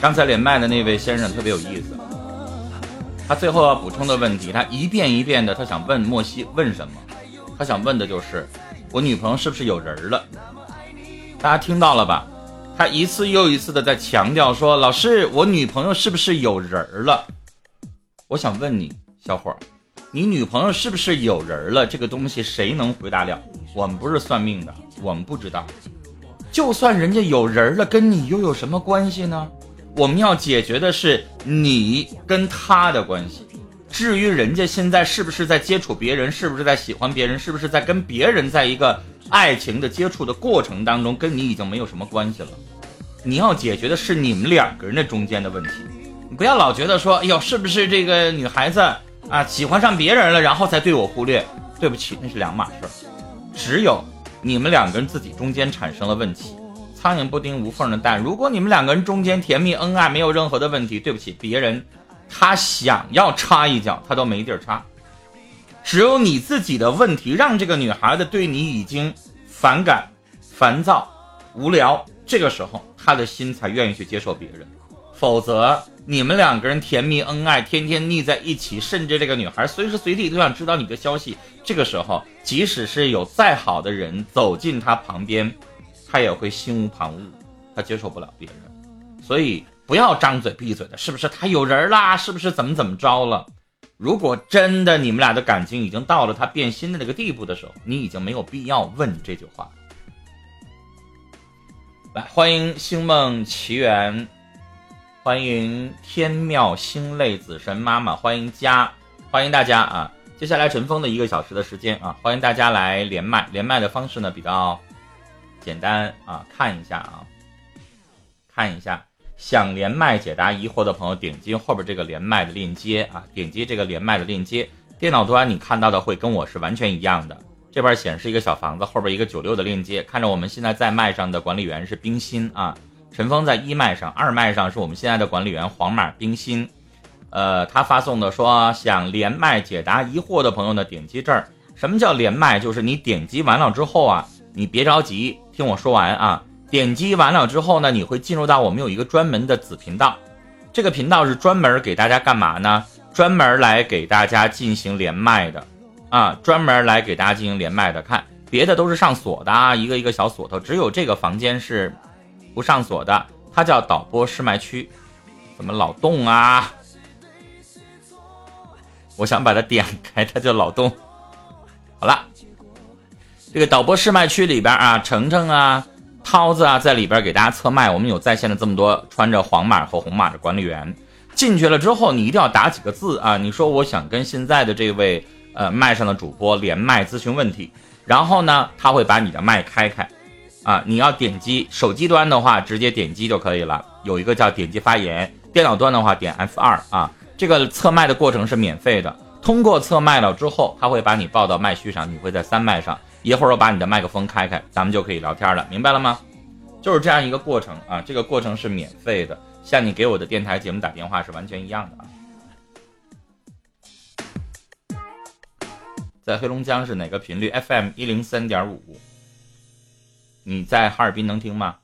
刚才连麦的那位先生特别有意思，他最后要补充的问题，他一遍一遍的，他想问莫西问什么？他想问的就是我女朋友是不是有人了？大家听到了吧？他一次又一次的在强调说：“老师，我女朋友是不是有人了？”我想问你，小伙，你女朋友是不是有人了？这个东西谁能回答了？我们不是算命的，我们不知道。就算人家有人了，跟你又有什么关系呢？我们要解决的是你跟他的关系。至于人家现在是不是在接触别人，是不是在喜欢别人，是不是在跟别人在一个爱情的接触的过程当中，跟你已经没有什么关系了。你要解决的是你们两个人的中间的问题。你不要老觉得说，哎呦，是不是这个女孩子啊喜欢上别人了，然后才对我忽略？对不起，那是两码事。只有你们两个人自己中间产生了问题。苍蝇不叮无缝的蛋。如果你们两个人中间甜蜜恩爱，没有任何的问题，对不起，别人他想要插一脚，他都没地儿插。只有你自己的问题，让这个女孩子对你已经反感、烦躁、无聊，这个时候她的心才愿意去接受别人。否则，你们两个人甜蜜恩爱，天天腻在一起，甚至这个女孩随时随地都想知道你的消息。这个时候，即使是有再好的人走进她旁边。她也会心无旁骛，她接受不了别人，所以不要张嘴闭嘴的，是不是他有人啦？是不是怎么怎么着了？如果真的你们俩的感情已经到了他变心的那个地步的时候，你已经没有必要问这句话。来，欢迎星梦奇缘，欢迎天妙星泪子神妈妈，欢迎家，欢迎大家啊！接下来陈峰的一个小时的时间啊，欢迎大家来连麦，连麦的方式呢比较。简单啊，看一下啊，看一下，想连麦解答疑惑的朋友，点击后边这个连麦的链接啊，点击这个连麦的链接。电脑端你看到的会跟我是完全一样的，这边显示一个小房子，后边一个九六的链接。看着我们现在在麦上的管理员是冰心啊，陈峰在一麦上，二麦上是我们现在的管理员黄马冰心。呃，他发送的说想连麦解答疑惑的朋友呢，点击这儿。什么叫连麦？就是你点击完了之后啊，你别着急。听我说完啊，点击完了之后呢，你会进入到我们有一个专门的子频道，这个频道是专门给大家干嘛呢？专门来给大家进行连麦的，啊，专门来给大家进行连麦的。看别的都是上锁的啊，一个一个小锁头，只有这个房间是不上锁的，它叫导播试麦区。怎么老动啊？我想把它点开，它叫老动。好了。这个导播试麦区里边啊，程程啊、涛子啊，在里边给大家测麦。我们有在线的这么多穿着黄码和红码的管理员进去了之后，你一定要打几个字啊！你说我想跟现在的这位呃麦上的主播连麦咨询问题，然后呢，他会把你的麦开开啊。你要点击手机端的话，直接点击就可以了。有一个叫点击发言，电脑端的话点 F 二啊。这个测麦的过程是免费的。通过测麦了之后，他会把你报到麦序上，你会在三麦上。一会儿我把你的麦克风开开，咱们就可以聊天了，明白了吗？就是这样一个过程啊，这个过程是免费的，像你给我的电台节目打电话是完全一样的啊。在黑龙江是哪个频率？FM 一零三点五。你在哈尔滨能听吗？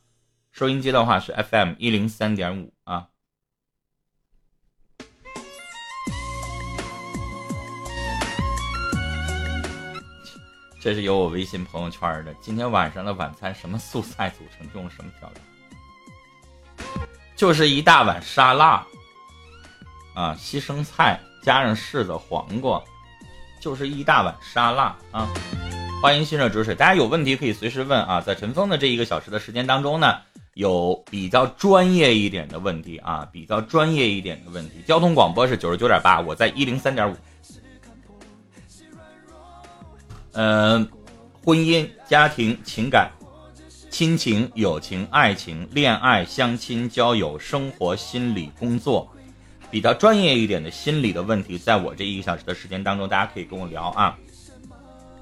收音机的话是 FM 一零三点五啊。这是有我微信朋友圈的。今天晚上的晚餐什么素菜组成？用什么调料？就是一大碗沙拉，啊，西生菜加上柿子、黄瓜，就是一大碗沙拉啊！欢迎新热止水，大家有问题可以随时问啊。在陈峰的这一个小时的时间当中呢，有比较专业一点的问题啊，比较专业一点的问题。交通广播是九十九点八，我在一零三点五。嗯，婚姻、家庭、情感、亲情、友情、爱情、恋爱、相亲、交友、生活、心理、工作，比较专业一点的心理的问题，在我这一个小时的时间当中，大家可以跟我聊啊。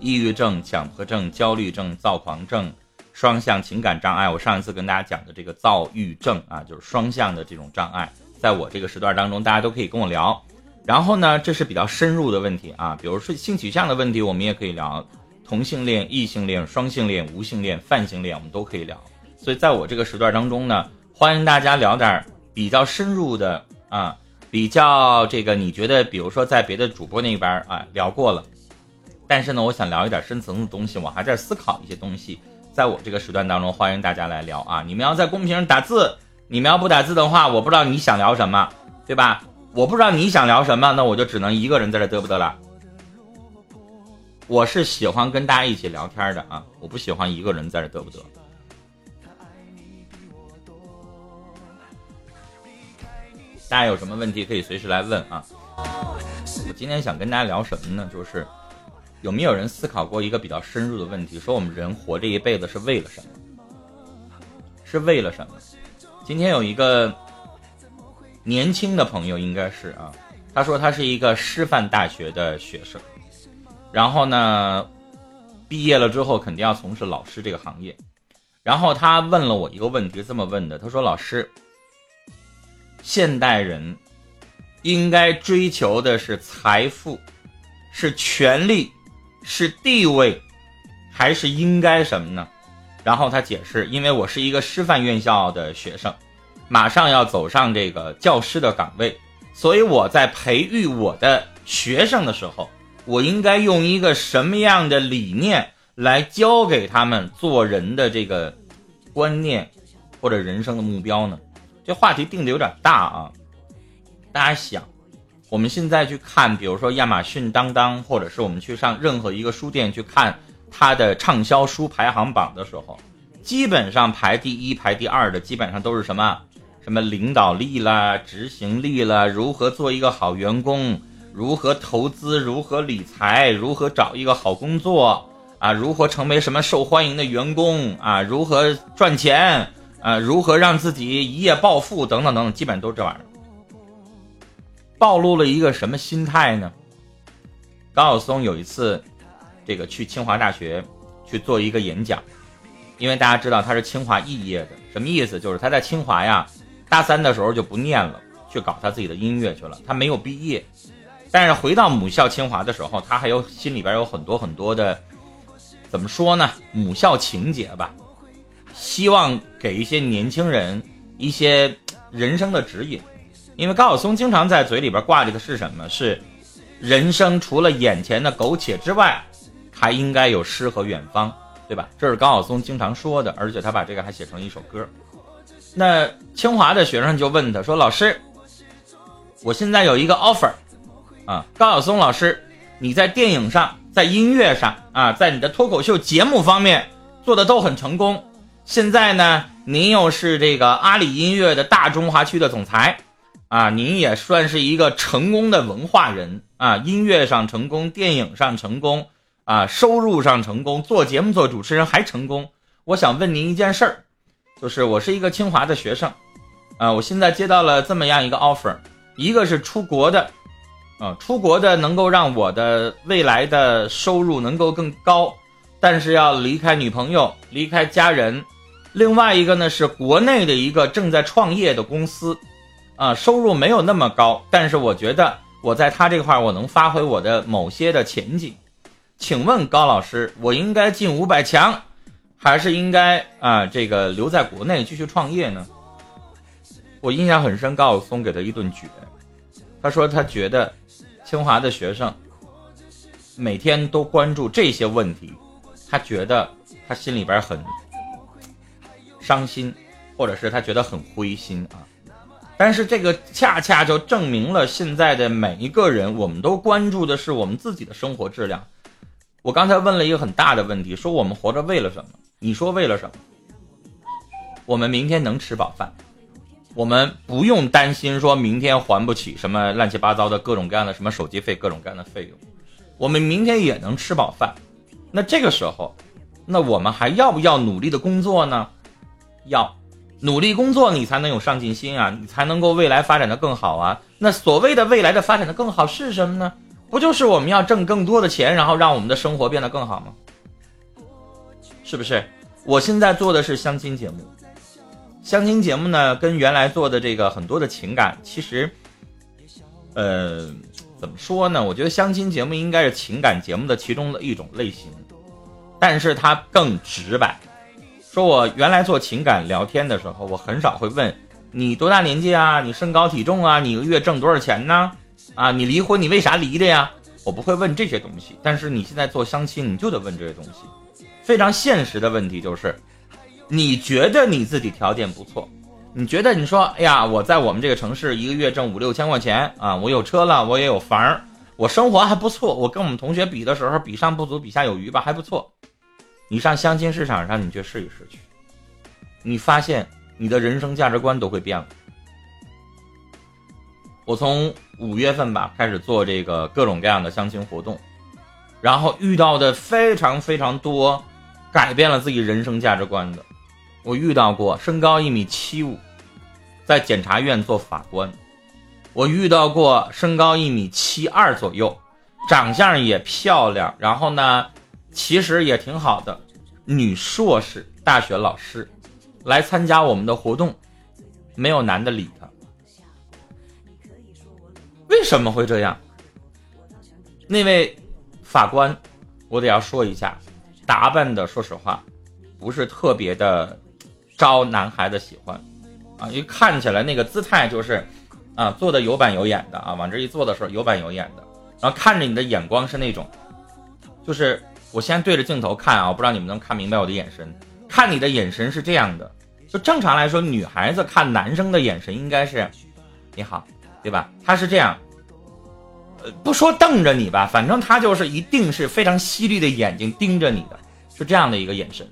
抑郁症、强迫症、焦虑症、躁狂症、双向情感障碍，我上一次跟大家讲的这个躁郁症啊，就是双向的这种障碍，在我这个时段当中，大家都可以跟我聊。然后呢，这是比较深入的问题啊，比如说性取向的问题，我们也可以聊同性恋、异性恋、双性恋、无性恋、泛性恋，我们都可以聊。所以在我这个时段当中呢，欢迎大家聊点比较深入的啊，比较这个你觉得，比如说在别的主播那边啊聊过了，但是呢，我想聊一点深层的东西，我还在思考一些东西，在我这个时段当中，欢迎大家来聊啊。你们要在公屏上打字，你们要不打字的话，我不知道你想聊什么，对吧？我不知道你想聊什么，那我就只能一个人在这嘚不嘚了。我是喜欢跟大家一起聊天的啊，我不喜欢一个人在这嘚不嘚。大家有什么问题可以随时来问啊。我今天想跟大家聊什么呢？就是有没有人思考过一个比较深入的问题，说我们人活这一辈子是为了什么？是为了什么？今天有一个年轻的朋友，应该是啊，他说他是一个师范大学的学生。然后呢，毕业了之后肯定要从事老师这个行业。然后他问了我一个问题，这么问的：他说，老师，现代人应该追求的是财富，是权利，是地位，还是应该什么呢？然后他解释，因为我是一个师范院校的学生，马上要走上这个教师的岗位，所以我在培育我的学生的时候。我应该用一个什么样的理念来教给他们做人的这个观念或者人生的目标呢？这话题定的有点大啊！大家想，我们现在去看，比如说亚马逊、当当，或者是我们去上任何一个书店去看它的畅销书排行榜的时候，基本上排第一、排第二的，基本上都是什么什么领导力啦、执行力啦、如何做一个好员工。如何投资？如何理财？如何找一个好工作？啊，如何成为什么受欢迎的员工？啊，如何赚钱？啊，如何让自己一夜暴富？等等等等，基本都是这玩意儿。暴露了一个什么心态呢？高晓松有一次，这个去清华大学去做一个演讲，因为大家知道他是清华肄业的，什么意思？就是他在清华呀，大三的时候就不念了，去搞他自己的音乐去了，他没有毕业。但是回到母校清华的时候，他还有心里边有很多很多的，怎么说呢？母校情节吧，希望给一些年轻人一些人生的指引。因为高晓松经常在嘴里边挂着的是什么？是人生除了眼前的苟且之外，还应该有诗和远方，对吧？这是高晓松经常说的，而且他把这个还写成一首歌。那清华的学生就问他说：“老师，我现在有一个 offer。”啊，高晓松老师，你在电影上，在音乐上啊，在你的脱口秀节目方面做的都很成功。现在呢，您又是这个阿里音乐的大中华区的总裁，啊，您也算是一个成功的文化人啊，音乐上成功，电影上成功，啊，收入上成功，做节目做主持人还成功。我想问您一件事儿，就是我是一个清华的学生，啊，我现在接到了这么样一个 offer，一个是出国的。啊，出国的能够让我的未来的收入能够更高，但是要离开女朋友，离开家人。另外一个呢是国内的一个正在创业的公司，啊，收入没有那么高，但是我觉得我在他这块我能发挥我的某些的前景。请问高老师，我应该进五百强，还是应该啊这个留在国内继续创业呢？我印象很深，高晓松给他一顿绝，他说他觉得。清华的学生每天都关注这些问题，他觉得他心里边很伤心，或者是他觉得很灰心啊。但是这个恰恰就证明了现在的每一个人，我们都关注的是我们自己的生活质量。我刚才问了一个很大的问题，说我们活着为了什么？你说为了什么？我们明天能吃饱饭。我们不用担心说明天还不起什么乱七八糟的各种各样的什么手机费、各种各样的费用，我们明天也能吃饱饭。那这个时候，那我们还要不要努力的工作呢？要，努力工作你才能有上进心啊，你才能够未来发展的更好啊。那所谓的未来的发展的更好是什么呢？不就是我们要挣更多的钱，然后让我们的生活变得更好吗？是不是？我现在做的是相亲节目。相亲节目呢，跟原来做的这个很多的情感，其实，呃，怎么说呢？我觉得相亲节目应该是情感节目的其中的一种类型，但是它更直白。说我原来做情感聊天的时候，我很少会问你多大年纪啊，你身高体重啊，你一个月挣多少钱呢？啊，你离婚你为啥离的呀？我不会问这些东西。但是你现在做相亲，你就得问这些东西。非常现实的问题就是，你觉得你自己条件不错，你觉得你说，哎呀，我在我们这个城市一个月挣五六千块钱啊，我有车了，我也有房，我生活还不错，我跟我们同学比的时候，比上不足，比下有余吧，还不错。你上相亲市场上，你去试一试去，你发现你的人生价值观都会变了。我从五月份吧开始做这个各种各样的相亲活动，然后遇到的非常非常多，改变了自己人生价值观的。我遇到过身高一米七五，在检察院做法官；我遇到过身高一米七二左右，长相也漂亮，然后呢，其实也挺好的，女硕士大学老师，来参加我们的活动，没有男的理她。为什么会这样？那位法官，我得要说一下，打扮的说实话，不是特别的招男孩子喜欢啊，因为看起来那个姿态就是，啊，坐的有板有眼的啊，往这一坐的时候有板有眼的，然后看着你的眼光是那种，就是我先对着镜头看啊，我不知道你们能看明白我的眼神，看你的眼神是这样的，就正常来说，女孩子看男生的眼神应该是，你好，对吧？他是这样。不说瞪着你吧，反正他就是一定是非常犀利的眼睛盯着你的，是这样的一个眼神。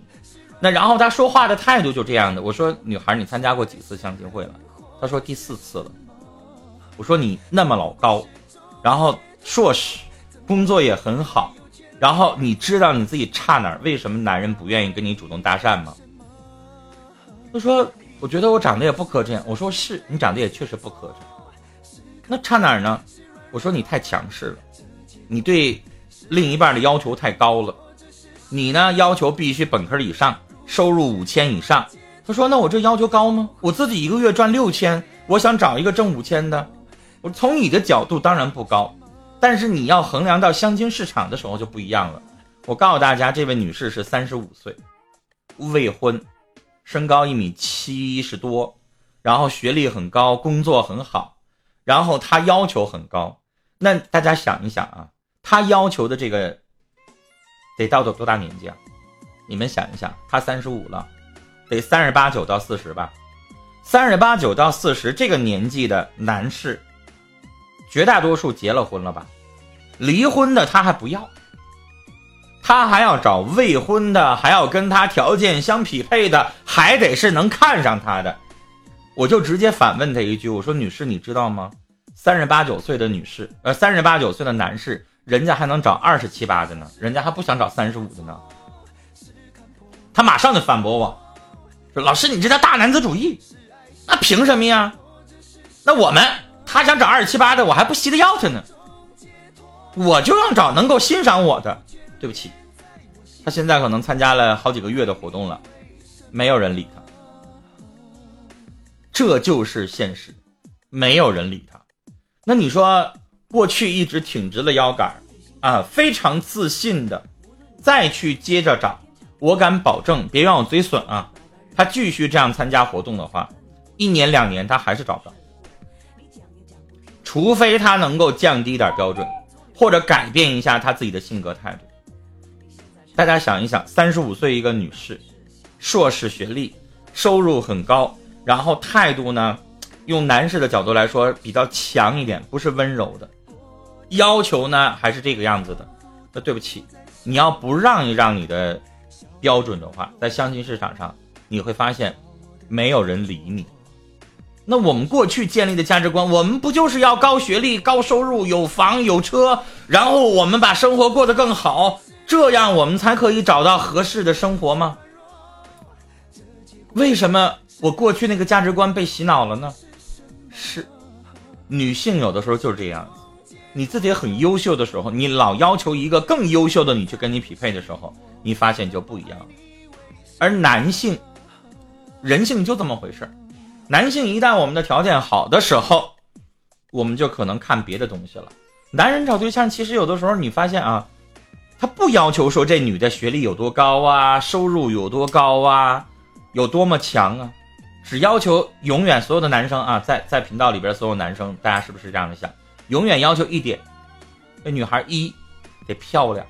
那然后他说话的态度就这样的。我说女孩，你参加过几次相亲会了？他说第四次了。我说你那么老高，然后硕士，工作也很好，然后你知道你自己差哪儿？为什么男人不愿意跟你主动搭讪吗？他说我觉得我长得也不磕碜。我说是你长得也确实不磕碜，那差哪儿呢？我说你太强势了，你对另一半的要求太高了，你呢要求必须本科以上，收入五千以上。他说那我这要求高吗？我自己一个月赚六千，我想找一个挣五千的。我从你的角度当然不高，但是你要衡量到相亲市场的时候就不一样了。我告诉大家，这位女士是三十五岁，未婚，身高一米七十多，然后学历很高，工作很好，然后她要求很高。那大家想一想啊，他要求的这个得到多多大年纪啊？你们想一想，他三十五了，得三十八九到四十吧？三十八九到四十这个年纪的男士，绝大多数结了婚了吧？离婚的他还不要，他还要找未婚的，还要跟他条件相匹配的，还得是能看上他的。我就直接反问他一句，我说：“女士，你知道吗？”三十八九岁的女士，呃，三十八九岁的男士，人家还能找二十七八的呢，人家还不想找三十五的呢。他马上就反驳我，说：“老师，你这叫大男子主义，那凭什么呀？那我们他想找二十七八的，我还不稀得要他呢，我就要找能够欣赏我的。对不起，他现在可能参加了好几个月的活动了，没有人理他，这就是现实，没有人理他。”那你说，过去一直挺直了腰杆啊，非常自信的，再去接着找，我敢保证，别怨我嘴损啊。他继续这样参加活动的话，一年两年他还是找不到，除非他能够降低点标准，或者改变一下他自己的性格态度。大家想一想，三十五岁一个女士，硕士学历，收入很高，然后态度呢？用男士的角度来说，比较强一点，不是温柔的，要求呢还是这个样子的。那对不起，你要不让一让你的标准的话，在相亲市场上你会发现，没有人理你。那我们过去建立的价值观，我们不就是要高学历、高收入、有房有车，然后我们把生活过得更好，这样我们才可以找到合适的生活吗？为什么我过去那个价值观被洗脑了呢？是，女性有的时候就是这样。你自己很优秀的时候，你老要求一个更优秀的你去跟你匹配的时候，你发现就不一样了。而男性，人性就这么回事儿。男性一旦我们的条件好的时候，我们就可能看别的东西了。男人找对象，其实有的时候你发现啊，他不要求说这女的学历有多高啊，收入有多高啊，有多么强啊？只要求永远所有的男生啊，在在频道里边所有男生，大家是不是这样的想？永远要求一点，这女孩一得漂亮。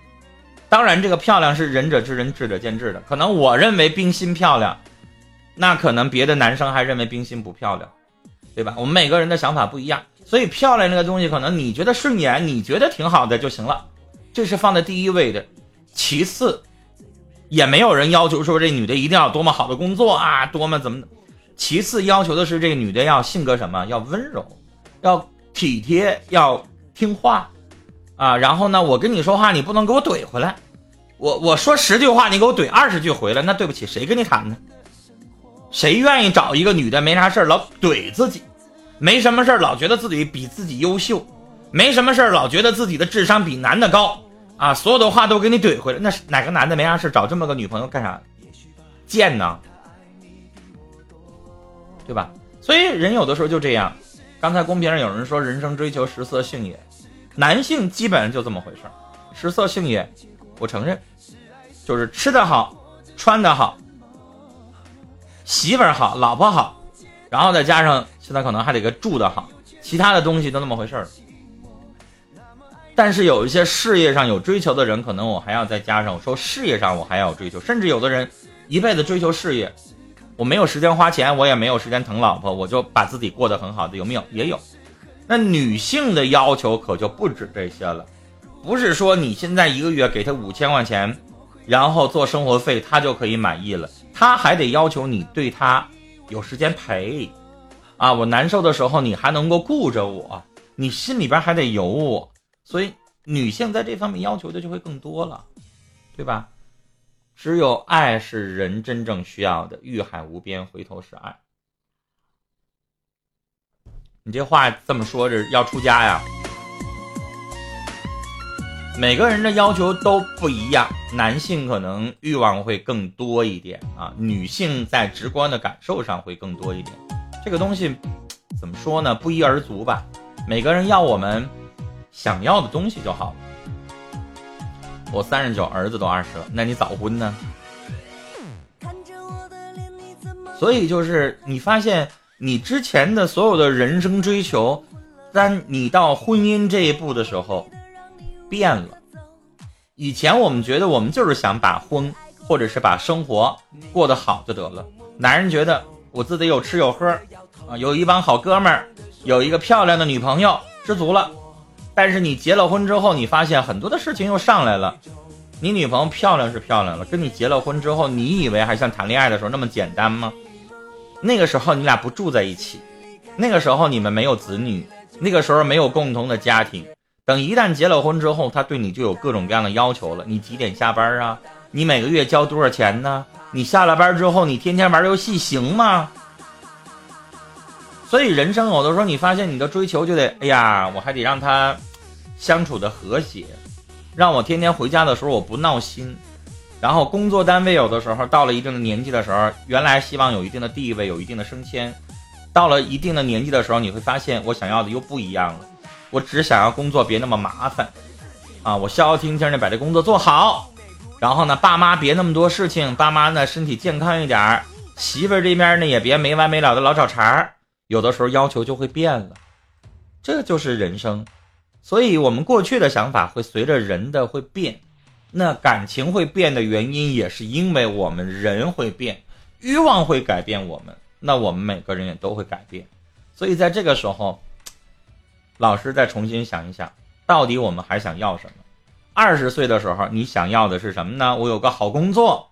当然，这个漂亮是仁者智人智者见智的。可能我认为冰心漂亮，那可能别的男生还认为冰心不漂亮，对吧？我们每个人的想法不一样，所以漂亮这个东西，可能你觉得顺眼，你觉得挺好的就行了，这是放在第一位的。其次，也没有人要求说这女的一定要多么好的工作啊，多么怎么。其次要求的是这个女的要性格什么，要温柔，要体贴，要听话。啊，然后呢，我跟你说话，你不能给我怼回来。我我说十句话，你给我怼二十句回来，那对不起，谁跟你谈呢？谁愿意找一个女的没啥事儿老怼自己，没什么事儿老觉得自己比自己优秀，没什么事儿老觉得自己的智商比男的高啊？所有的话都给你怼回来，那是哪个男的没啥事找这么个女朋友干啥？贱呢？对吧？所以人有的时候就这样。刚才公屏上有人说，人生追求食色性也。男性基本上就这么回事儿，食色性也，我承认，就是吃的好，穿的好，媳妇儿好，老婆好，然后再加上现在可能还得个住的好，其他的东西都那么回事儿。但是有一些事业上有追求的人，可能我还要再加上，我说事业上我还要追求，甚至有的人一辈子追求事业，我没有时间花钱，我也没有时间疼老婆，我就把自己过得很好的，有没有？也有。那女性的要求可就不止这些了，不是说你现在一个月给她五千块钱，然后做生活费，她就可以满意了。他还得要求你对他有时间陪，啊，我难受的时候你还能够顾着我，你心里边还得有我。所以女性在这方面要求的就会更多了，对吧？只有爱是人真正需要的，欲海无边，回头是岸。你这话这么说着要出家呀？每个人的要求都不一样，男性可能欲望会更多一点啊，女性在直观的感受上会更多一点。这个东西怎么说呢？不一而足吧。每个人要我们想要的东西就好了。我三十九，儿子都二十了，那你早婚呢？所以就是你发现。你之前的所有的人生追求，当你到婚姻这一步的时候，变了。以前我们觉得我们就是想把婚，或者是把生活过得好就得了。男人觉得我自己有吃有喝，啊，有一帮好哥们儿，有一个漂亮的女朋友，知足了。但是你结了婚之后，你发现很多的事情又上来了。你女朋友漂亮是漂亮了，跟你结了婚之后，你以为还像谈恋爱的时候那么简单吗？那个时候你俩不住在一起，那个时候你们没有子女，那个时候没有共同的家庭。等一旦结了婚之后，他对你就有各种各样的要求了。你几点下班啊？你每个月交多少钱呢？你下了班之后，你天天玩游戏行吗？所以人生有的时候，你发现你的追求就得，哎呀，我还得让他相处的和谐，让我天天回家的时候我不闹心。然后工作单位有的时候到了一定的年纪的时候，原来希望有一定的地位，有一定的升迁，到了一定的年纪的时候，你会发现我想要的又不一样了。我只想要工作别那么麻烦，啊，我消消停停的把这工作做好。然后呢，爸妈别那么多事情，爸妈呢身体健康一点儿，媳妇儿这边呢也别没完没了的老找茬儿。有的时候要求就会变了，这就是人生。所以我们过去的想法会随着人的会变。那感情会变的原因，也是因为我们人会变，欲望会改变我们，那我们每个人也都会改变。所以在这个时候，老师再重新想一想，到底我们还想要什么？二十岁的时候，你想要的是什么呢？我有个好工作，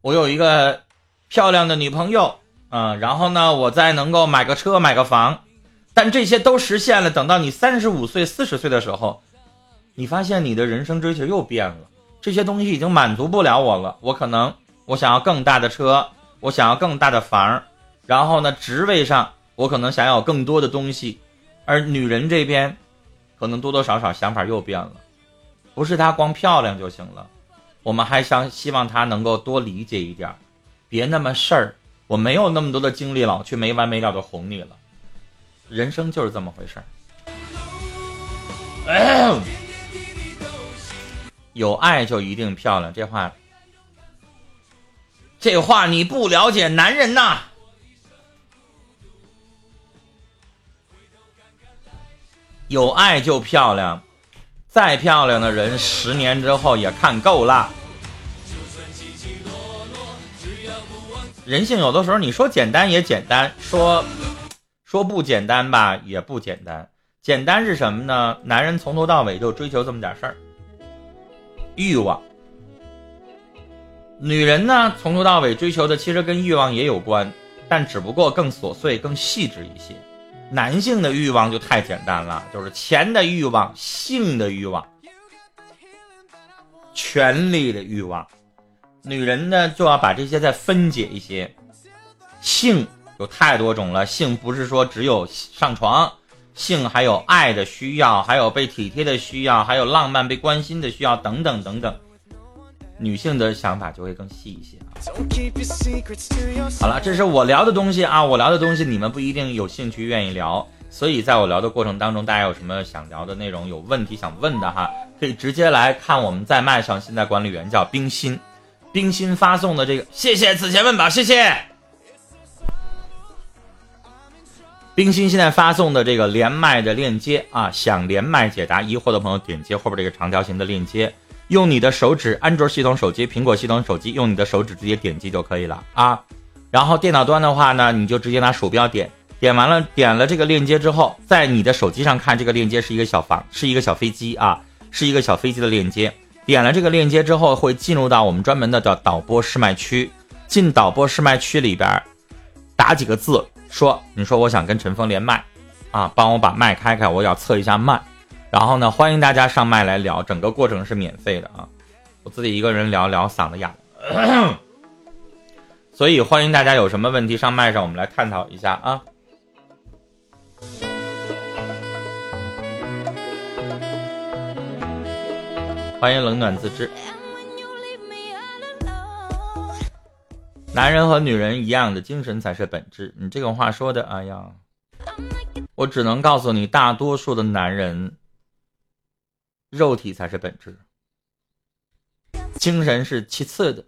我有一个漂亮的女朋友，嗯，然后呢，我再能够买个车、买个房。但这些都实现了，等到你三十五岁、四十岁的时候，你发现你的人生追求又变了。这些东西已经满足不了我了，我可能我想要更大的车，我想要更大的房，然后呢，职位上我可能想要更多的东西，而女人这边，可能多多少少想法又变了，不是她光漂亮就行了，我们还想希望她能够多理解一点，别那么事儿，我没有那么多的精力老去没完没了的哄你了，人生就是这么回事儿。有爱就一定漂亮，这话这话你不了解男人呐。有爱就漂亮，再漂亮的人，十年之后也看够了。人性有的时候，你说简单也简单，说说不简单吧，也不简单。简单是什么呢？男人从头到尾就追求这么点事儿，欲望。女人呢，从头到尾追求的其实跟欲望也有关，但只不过更琐碎、更细致一些。男性的欲望就太简单了，就是钱的欲望、性的欲望、权力的欲望。女人呢，就要把这些再分解一些。性有太多种了，性不是说只有上床，性还有爱的需要，还有被体贴的需要，还有浪漫被关心的需要，等等等等。女性的想法就会更细一些啊。好了，这是我聊的东西啊，我聊的东西你们不一定有兴趣愿意聊，所以在我聊的过程当中，大家有什么想聊的内容，有问题想问的哈，可以直接来看我们在麦上，现在管理员叫冰心。冰心发送的这个，谢谢此前问宝，谢谢。冰心现在发送的这个连麦的链接啊，想连麦解答疑惑的朋友，点击后边这个长条形的链接，用你的手指，安卓系统手机、苹果系统手机，用你的手指直接点击就可以了啊。然后电脑端的话呢，你就直接拿鼠标点，点完了点了这个链接之后，在你的手机上看这个链接是一个小房，是一个小飞机啊，是一个小飞机的链接。点了这个链接之后，会进入到我们专门的叫导播试麦区。进导播试麦区里边，打几个字，说你说我想跟陈峰连麦，啊，帮我把麦开开，我要测一下麦。然后呢，欢迎大家上麦来聊，整个过程是免费的啊。我自己一个人聊聊，嗓子哑，所以欢迎大家有什么问题上麦上，我们来探讨一下啊。欢迎冷暖自知。男人和女人一样的精神才是本质。你这个话说的，哎呀，我只能告诉你，大多数的男人，肉体才是本质，精神是其次的。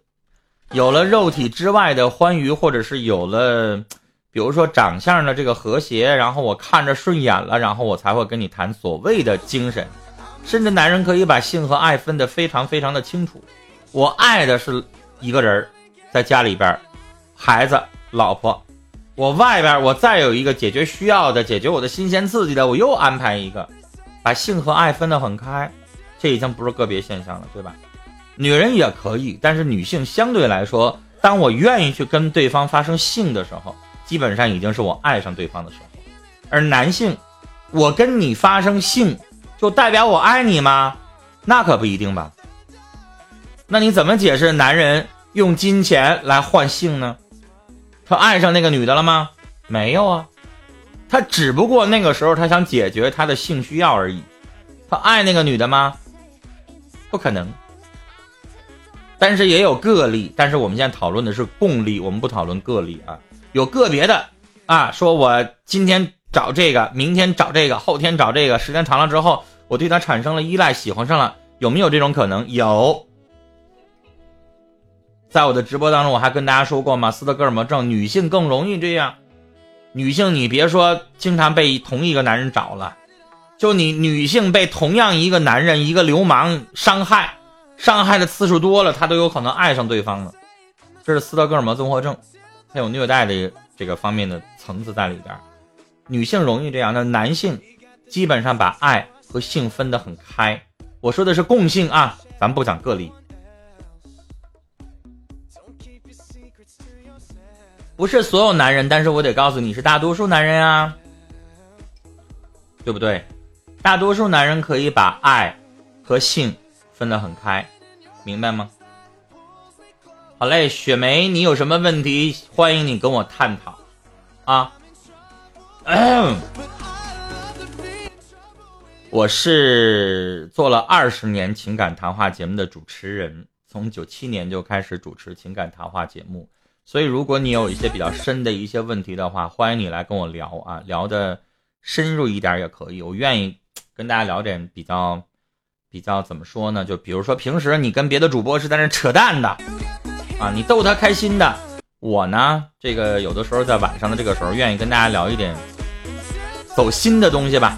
有了肉体之外的欢愉，或者是有了，比如说长相的这个和谐，然后我看着顺眼了，然后我才会跟你谈所谓的精神。甚至男人可以把性和爱分得非常非常的清楚，我爱的是一个人，在家里边，孩子、老婆，我外边我再有一个解决需要的、解决我的新鲜刺激的，我又安排一个，把性和爱分得很开，这已经不是个别现象了，对吧？女人也可以，但是女性相对来说，当我愿意去跟对方发生性的时候，基本上已经是我爱上对方的时候，而男性，我跟你发生性。就代表我爱你吗？那可不一定吧。那你怎么解释男人用金钱来换性呢？他爱上那个女的了吗？没有啊，他只不过那个时候他想解决他的性需要而已。他爱那个女的吗？不可能。但是也有个例，但是我们现在讨论的是共例，我们不讨论个例啊。有个别的啊，说我今天找这个，明天找这个，后天找这个，时间长了之后。我对他产生了依赖，喜欢上了，有没有这种可能？有。在我的直播当中，我还跟大家说过吗？斯德哥尔摩症，女性更容易这样。女性，你别说经常被同一个男人找了，就你女性被同样一个男人、一个流氓伤害，伤害的次数多了，她都有可能爱上对方了。这是斯德哥尔摩综合症，它有虐待的这个方面的层次在里边。女性容易这样，那男性基本上把爱。和性分得很开，我说的是共性啊，咱不讲个例。不是所有男人，但是我得告诉你是大多数男人啊，对不对？大多数男人可以把爱和性分得很开，明白吗？好嘞，雪梅，你有什么问题？欢迎你跟我探讨啊。我是做了二十年情感谈话节目的主持人，从九七年就开始主持情感谈话节目，所以如果你有一些比较深的一些问题的话，欢迎你来跟我聊啊，聊的深入一点也可以，我愿意跟大家聊点比较比较怎么说呢？就比如说平时你跟别的主播是在那扯淡的啊，你逗他开心的。我呢，这个有的时候在晚上的这个时候，愿意跟大家聊一点走心的东西吧，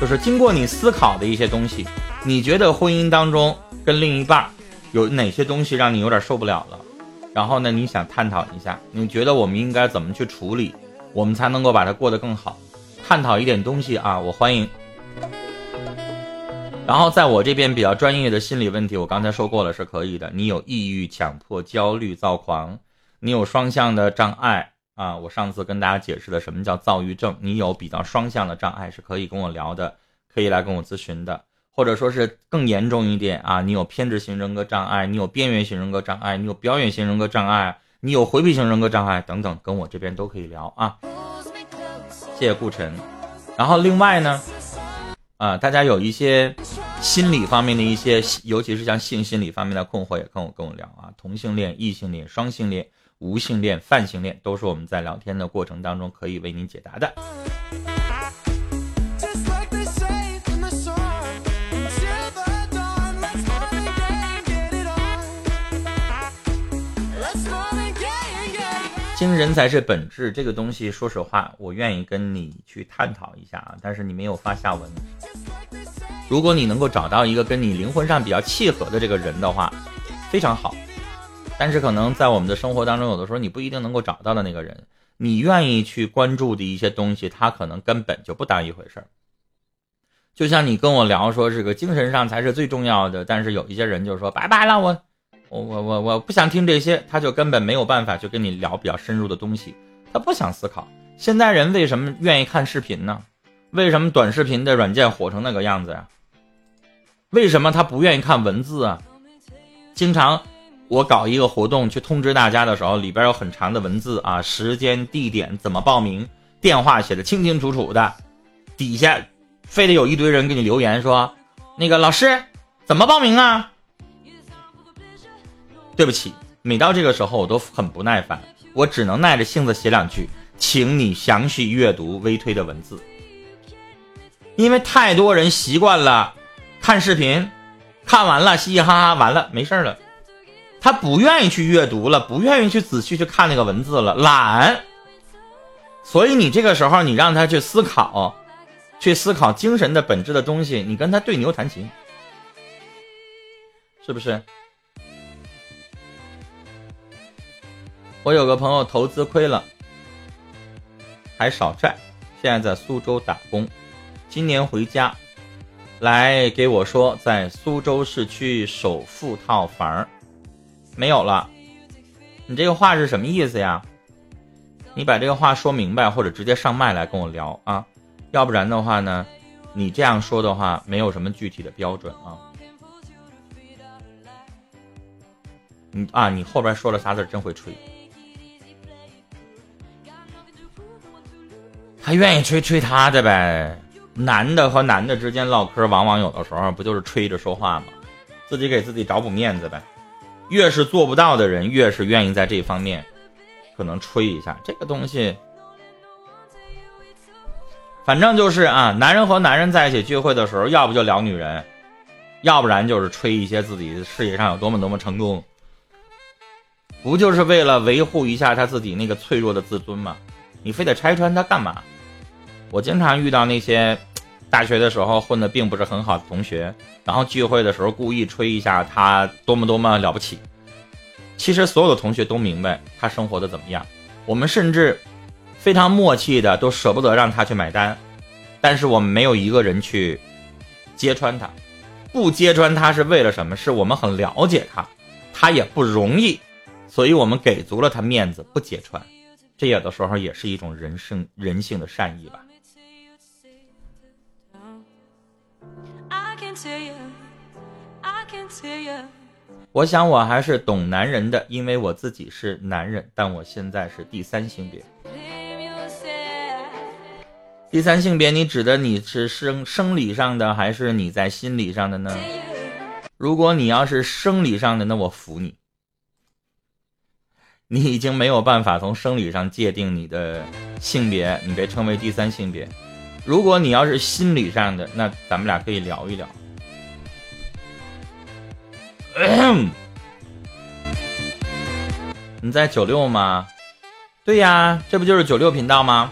就是经过你思考的一些东西，你觉得婚姻当中跟另一半有哪些东西让你有点受不了了？然后呢，你想探讨一下，你觉得我们应该怎么去处理，我们才能够把它过得更好？探讨一点东西啊，我欢迎。然后在我这边比较专业的心理问题，我刚才说过了是可以的。你有抑郁、强迫、焦虑、躁狂。你有双向的障碍啊！我上次跟大家解释了什么叫躁郁症。你有比较双向的障碍是可以跟我聊的，可以来跟我咨询的，或者说是更严重一点啊！你有偏执型人格障碍，你有边缘型人格障碍，你有表演型人格障碍，你有回避型人格障碍等等，跟我这边都可以聊啊！谢谢顾晨。然后另外呢，啊，大家有一些心理方面的一些，尤其是像性心理方面的困惑，也跟我跟我聊啊！同性恋、异性恋、双性恋。无性恋、泛性恋都是我们在聊天的过程当中可以为您解答的。精人才是本质，这个东西，说实话，我愿意跟你去探讨一下啊。但是你没有发下文。如果你能够找到一个跟你灵魂上比较契合的这个人的话，非常好。但是可能在我们的生活当中，有的时候你不一定能够找到的那个人，你愿意去关注的一些东西，他可能根本就不当一回事儿。就像你跟我聊说这个精神上才是最重要的，但是有一些人就说拜拜了，我我我我我不想听这些，他就根本没有办法去跟你聊比较深入的东西，他不想思考。现在人为什么愿意看视频呢？为什么短视频的软件火成那个样子呀？为什么他不愿意看文字啊？经常。我搞一个活动去通知大家的时候，里边有很长的文字啊，时间、地点、怎么报名，电话写的清清楚楚的，底下非得有一堆人给你留言说，那个老师怎么报名啊？对不起，每到这个时候我都很不耐烦，我只能耐着性子写两句，请你详细阅读微推的文字，因为太多人习惯了看视频，看完了嘻嘻哈哈，完了没事了。他不愿意去阅读了，不愿意去仔细去看那个文字了，懒。所以你这个时候，你让他去思考，去思考精神的本质的东西，你跟他对牛弹琴，是不是？我有个朋友投资亏了，还少债，现在在苏州打工，今年回家，来给我说在苏州市区首付套房。没有了，你这个话是什么意思呀？你把这个话说明白，或者直接上麦来跟我聊啊，要不然的话呢，你这样说的话没有什么具体的标准啊。你啊，你后边说了仨字真会吹。他愿意吹吹他的呗，男的和男的之间唠嗑，往往有的时候不就是吹着说话吗？自己给自己找补面子呗。越是做不到的人，越是愿意在这方面，可能吹一下这个东西。反正就是啊，男人和男人在一起聚会的时候，要不就聊女人，要不然就是吹一些自己事业上有多么多么成功。不就是为了维护一下他自己那个脆弱的自尊吗？你非得拆穿他干嘛？我经常遇到那些大学的时候混的并不是很好的同学。然后聚会的时候故意吹一下他多么多么了不起，其实所有的同学都明白他生活的怎么样。我们甚至非常默契的都舍不得让他去买单，但是我们没有一个人去揭穿他。不揭穿他是为了什么？是我们很了解他，他也不容易，所以我们给足了他面子，不揭穿。这有的时候也是一种人性人性的善意吧。我想我还是懂男人的，因为我自己是男人，但我现在是第三性别。第三性别，你指的你是生生理上的，还是你在心理上的呢？如果你要是生理上的，那我服你，你已经没有办法从生理上界定你的性别，你被称为第三性别。如果你要是心理上的，那咱们俩可以聊一聊。你在九六吗？对呀，这不就是九六频道吗？